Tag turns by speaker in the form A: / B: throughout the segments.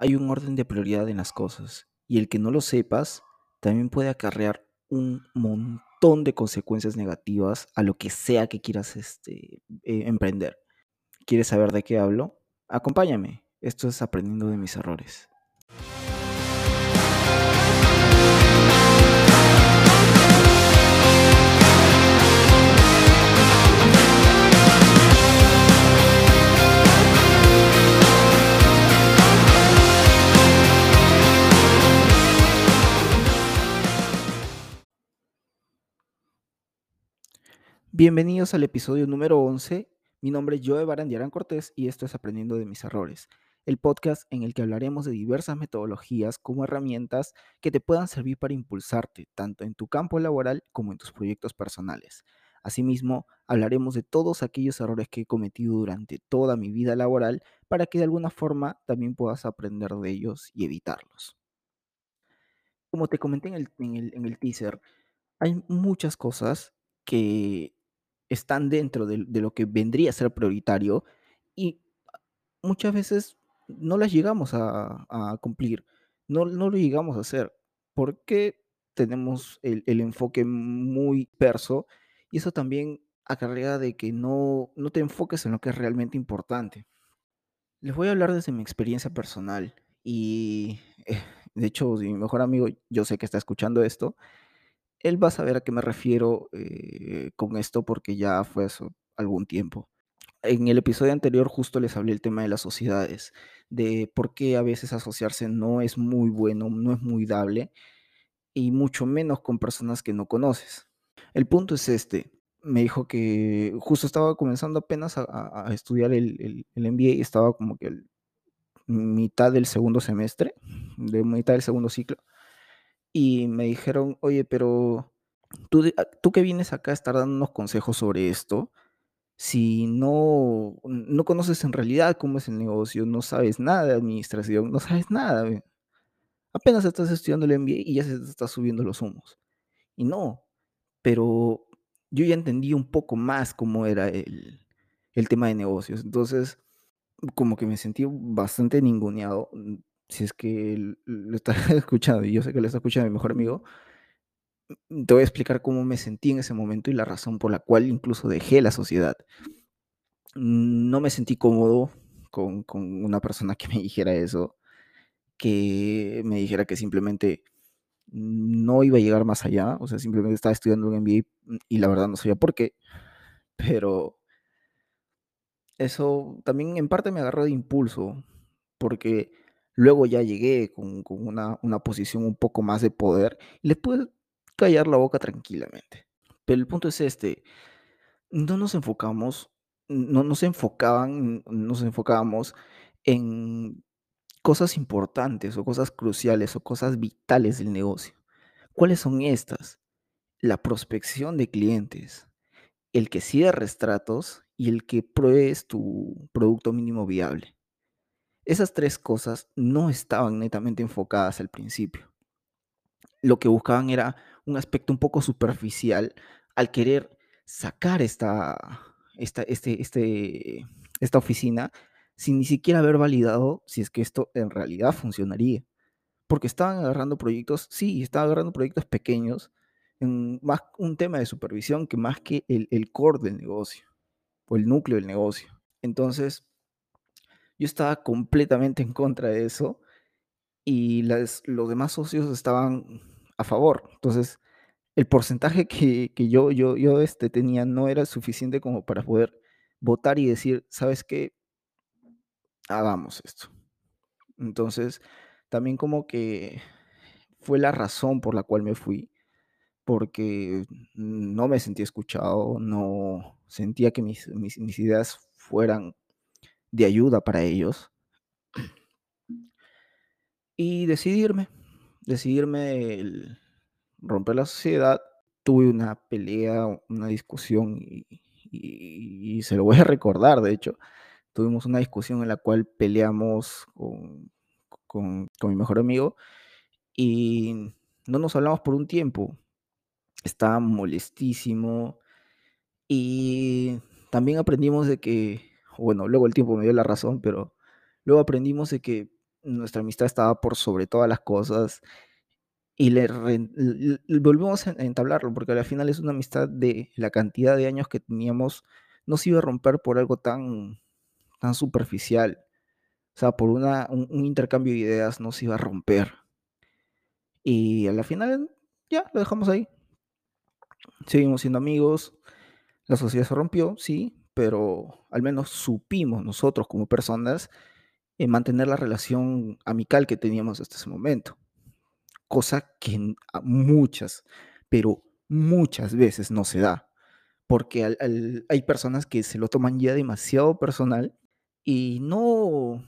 A: Hay un orden de prioridad en las cosas y el que no lo sepas también puede acarrear un montón de consecuencias negativas a lo que sea que quieras este, eh, emprender. ¿Quieres saber de qué hablo? Acompáñame. Esto es aprendiendo de mis errores. Bienvenidos al episodio número 11. Mi nombre es Joe Barandiarán Cortés y esto es Aprendiendo de mis errores, el podcast en el que hablaremos de diversas metodologías como herramientas que te puedan servir para impulsarte tanto en tu campo laboral como en tus proyectos personales. Asimismo, hablaremos de todos aquellos errores que he cometido durante toda mi vida laboral para que de alguna forma también puedas aprender de ellos y evitarlos. Como te comenté en el, en el, en el teaser, hay muchas cosas que están dentro de, lo que vendría a ser prioritario y muchas veces no las llegamos a, cumplir, no, no, lo llegamos a hacer, porque tenemos el, enfoque muy perso y eso también acarrea de que no, no te enfoques en lo que es realmente importante. Les voy a hablar desde mi experiencia personal y eh, de hecho mi mejor amigo, yo sé que está escuchando esto, él va a saber a qué me refiero eh, con esto porque ya fue eso algún tiempo. En el episodio anterior justo les hablé el tema de las sociedades, de por qué a veces asociarse no es muy bueno, no es muy dable, y mucho menos con personas que no conoces. El punto es este, me dijo que justo estaba comenzando apenas a, estudiar el, el, MBA y estaba como que el, mitad del segundo semestre, de mitad del segundo ciclo, y me dijeron, oye, pero tú, tú que vienes acá a estar dando unos consejos sobre esto, si no, no conoces en realidad cómo es el negocio, no sabes nada de administración, no sabes nada. Apenas estás estudiando el MBA y ya se te está subiendo los humos. Y no, pero yo ya entendí un poco más cómo era el, el tema de negocios. Entonces, como que me sentí bastante ninguneado si es que lo está escuchando, y yo sé que lo está escuchando mi mejor amigo, mm, te voy a explicar cómo me sentí en ese momento y la razón por la cual incluso dejé la sociedad. No me sentí cómodo con, con una persona que me dijera eso, que me dijera que simplemente no iba a llegar más allá, o sea, simplemente estaba estudiando un MBA y la verdad no sabía por qué, pero eso también en parte me agarró de impulso, porque Luego ya llegué con, una, posición un poco más de poder y le pude callar la boca tranquilamente. Pero el punto es este, no nos enfocamos, no nos enfocaban, nos enfocábamos en cosas importantes o cosas cruciales o cosas vitales del negocio. ¿Cuáles son estas? La prospección de clientes, el que cierres tratos y el que pruebes tu producto mínimo viable. Esas tres cosas no estaban netamente enfocadas al principio. Lo que buscaban era un aspecto un poco superficial al querer sacar esta, esta, este, este, esta oficina sin ni siquiera haber validado si es que esto en realidad funcionaría. Porque estaban agarrando proyectos, sí, estaban agarrando proyectos pequeños, en más un tema de supervisión que más que el, el core del negocio o el núcleo del negocio. Entonces, yo estaba completamente en contra de eso y los demás socios estaban a favor. Entonces, el porcentaje que, yo, yo, yo este, tenía no era suficiente como para poder votar y decir, ¿sabes qué? Hagamos esto. Entonces, también como que fue la razón por la cual me fui, porque no me sentía escuchado, no sentía que mis, mis ideas fueran de ayuda para ellos. Y decidirme, decidirme romper la sociedad. Tuve una pelea, una discusión y, se lo voy a recordar, de hecho. Tuvimos una discusión en la cual peleamos con, con, con mi mejor amigo y no nos hablamos por un tiempo. Estaba molestísimo y también aprendimos de que bueno, luego el tiempo me dio la razón, pero luego aprendimos de que nuestra amistad estaba por sobre todas las cosas y le, volvimos a entablarlo, porque al final es una amistad de la cantidad de años que teníamos, no se iba a romper por algo tan, tan superficial. O sea, por una, un, un intercambio de ideas no se iba a romper. Y a la final ya lo dejamos ahí. Seguimos siendo amigos. La sociedad se rompió, sí, pero al menos supimos nosotros como personas en mantener la relación amical que teníamos hasta ese momento cosa que muchas, pero muchas veces no se da, porque hay personas que se lo toman ya demasiado personal y no,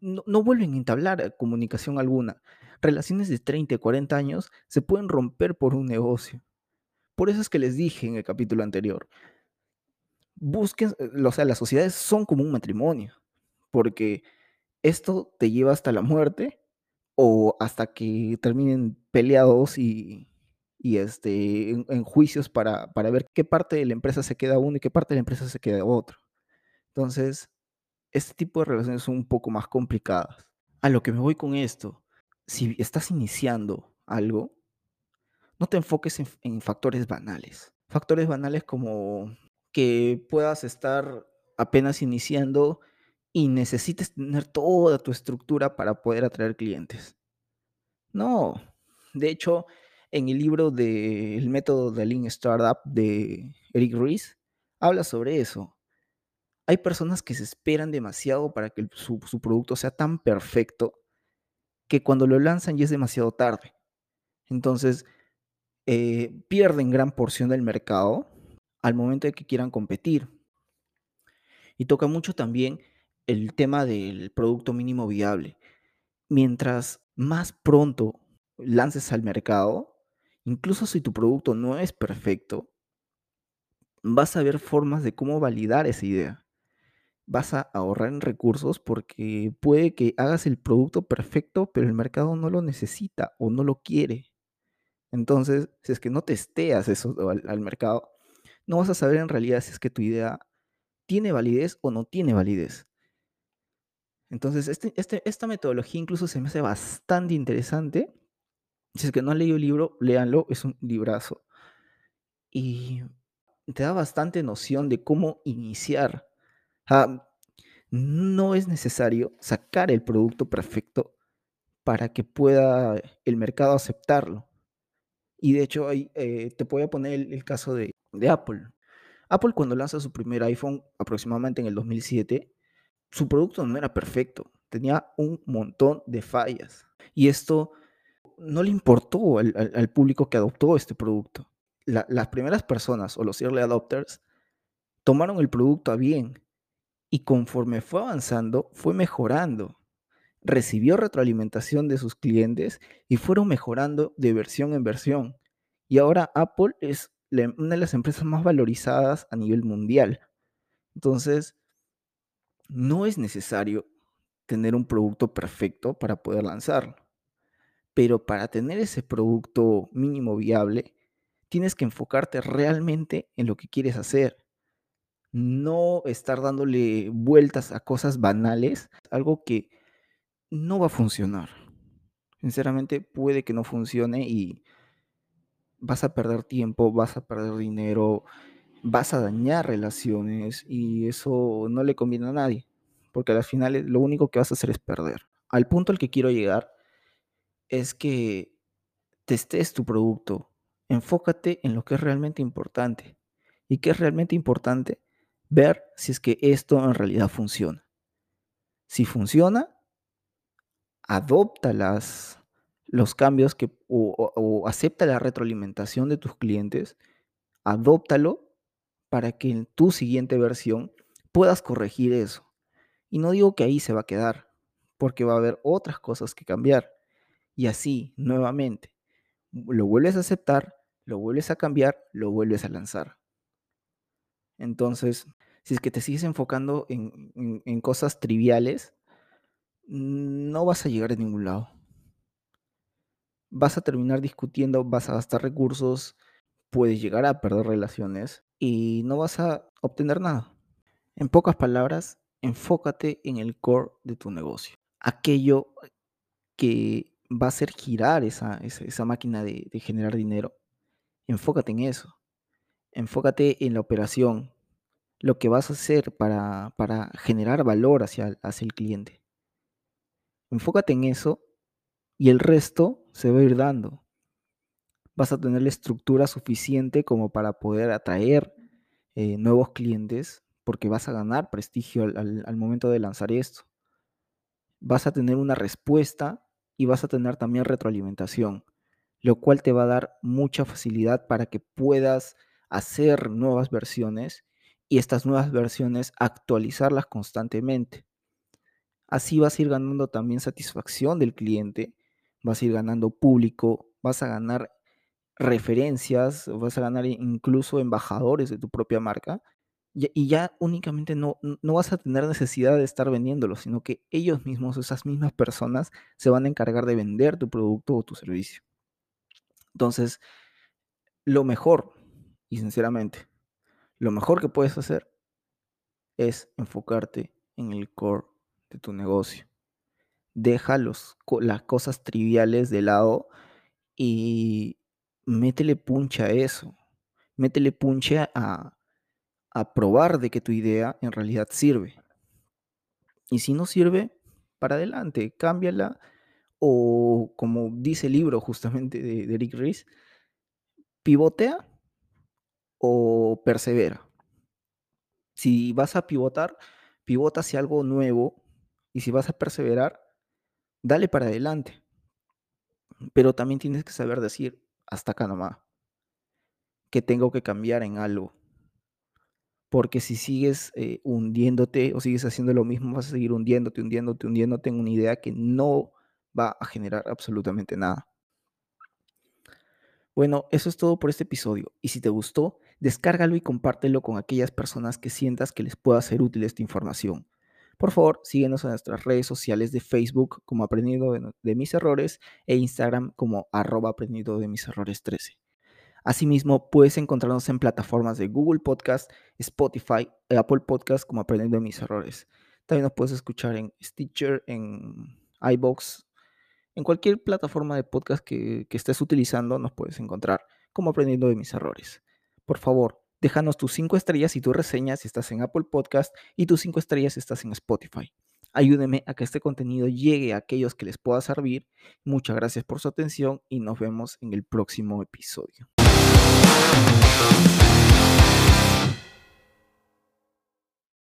A: no, vuelven a entablar comunicación alguna. Relaciones de 30, 40 años se pueden romper por un negocio. Por eso es que les dije en el capítulo anterior, busquen, eh, o sea, las sociedades son como un matrimonio, porque esto te lleva hasta la muerte o hasta que terminen peleados y, este, en, juicios para, ver qué parte de la empresa se queda uno y qué parte de la empresa se queda otro. Entonces, este tipo de relaciones son un poco más complicadas. A lo que me voy con esto, si estás iniciando algo, no te enfoques en, en factores banales. Factores banales como que puedas estar apenas iniciando y necesites tener toda tu estructura para poder atraer clientes. No, de hecho, en el libro de El método de Lean Startup de Eric Ries, habla sobre eso. Hay personas que se esperan demasiado para que su, producto sea tan perfecto que cuando lo lanzan ya es demasiado tarde. Entonces, eh, pierden gran porción del mercado al momento de que quieran competir. Y toca mucho también el tema del producto mínimo viable. Mientras más pronto lances al mercado, incluso si tu producto no es perfecto, vas a ver formas de cómo validar esa idea. Vas a ahorrar en recursos porque puede que hagas el producto perfecto, pero el mercado no lo necesita o no lo quiere. Entonces, si es que no testeas eso al, al mercado, no vas a saber en realidad si es que tu idea tiene validez o no tiene validez. Entonces, este, este, esta metodología incluso se me hace bastante interesante. Si es que no han leído el libro, léanlo, es un librazo. Y te da bastante noción de cómo iniciar. no es necesario sacar el producto perfecto para que pueda el mercado aceptarlo. Y de hecho, eh, te voy a poner el, caso de, de Apple. Apple cuando lanza su primer iPhone aproximadamente en el 2007, su producto no era perfecto, tenía un montón de fallas. Y esto no le importó al, público que adoptó este producto. las primeras personas o los early adopters tomaron el producto a bien y conforme fue avanzando, fue mejorando. Recibió retroalimentación de sus clientes y fueron mejorando de versión en versión. Y ahora Apple es una de las empresas más valorizadas a nivel mundial. Entonces, no es necesario tener un producto perfecto para poder lanzarlo. Pero para tener ese producto mínimo viable, tienes que enfocarte realmente en lo que quieres hacer. No estar dándole vueltas a cosas banales, algo que no va a funcionar. Sinceramente puede que no funcione y vas a perder tiempo, vas a perder dinero, vas a dañar relaciones y eso no le conviene a nadie, porque al final lo único que vas a hacer es perder. Al punto al que quiero llegar es que testes tu producto, enfócate en lo que es realmente importante. ¿Y qué es realmente importante? Ver si es que esto en realidad funciona. Si funciona, adopta las, los cambios que, o, o acepta la retroalimentación de tus clientes, adóptalo para que en tu siguiente versión puedas corregir eso. Y no digo que ahí se va a quedar, porque va a haber otras cosas que cambiar. Y así, nuevamente, lo vuelves a aceptar, lo vuelves a cambiar, lo vuelves a lanzar. Entonces, si es que te sigues enfocando en, cosas triviales, no vas a llegar a ningún lado. Vas a terminar discutiendo, vas a gastar recursos, puedes llegar a perder relaciones y no vas a obtener nada. En pocas palabras, enfócate en el core de tu negocio. aquello que va a hacer girar esa, máquina de, generar dinero. Enfócate en eso. Enfócate en la operación, lo que vas a hacer para, generar valor hacia el cliente. Enfócate en eso y el resto se va a ir dando. Vas a tener la estructura suficiente como para poder atraer eh, nuevos clientes porque vas a ganar prestigio al, momento de lanzar esto. Vas a tener una respuesta y vas a tener también retroalimentación, lo cual te va a dar mucha facilidad para que puedas hacer nuevas versiones y estas nuevas versiones actualizarlas constantemente. Así vas a ir ganando también satisfacción del cliente, vas a ir ganando público, vas a ganar referencias, vas a ganar incluso embajadores de tu propia marca y ya únicamente no no vas a tener necesidad de estar vendiéndolo, sino que ellos mismos, esas mismas personas, se van a encargar de vender tu producto o tu servicio. Entonces, lo mejor, y sinceramente, lo mejor que puedes hacer es enfocarte en el core de tu negocio. Deja los las cosas triviales de lado y métele punch a eso. Métele punche a a probar de que tu idea en realidad sirve. Y si no sirve, para adelante, cámbiala o como dice el libro justamente de, de Rick Ries, pivotea o persevera. Si vas a pivotar, pivota hacia algo nuevo y si vas a perseverar, dale para adelante. Pero también tienes que saber decir, hasta acá nomás, que tengo que cambiar en algo. Porque si sigues eh, hundiéndote o sigues haciendo lo mismo, vas a seguir hundiéndote, hundiéndote, hundiéndote en una idea que no va a generar absolutamente nada. Bueno, eso es todo por este episodio. Y si te gustó, descárgalo y compártelo con aquellas personas que sientas que les pueda ser útil esta información. Por favor, síguenos en nuestras redes sociales de Facebook como Aprendiendo de, mis errores e Instagram como arroba aprendido de mis errores 13. Asimismo, puedes encontrarnos en plataformas de Google Podcast, Spotify Apple Podcast como Aprendiendo de mis errores. También nos puedes escuchar en Stitcher, en iBox, en cualquier plataforma de podcast que, que estés utilizando, nos puedes encontrar como Aprendiendo de mis errores. Por favor, déjanos tus 5 estrellas y tu reseña si estás en Apple Podcast y tus 5 estrellas si estás en Spotify. Ayúdeme a que este contenido llegue a aquellos que les pueda servir. Muchas gracias por su atención y nos vemos en el próximo episodio.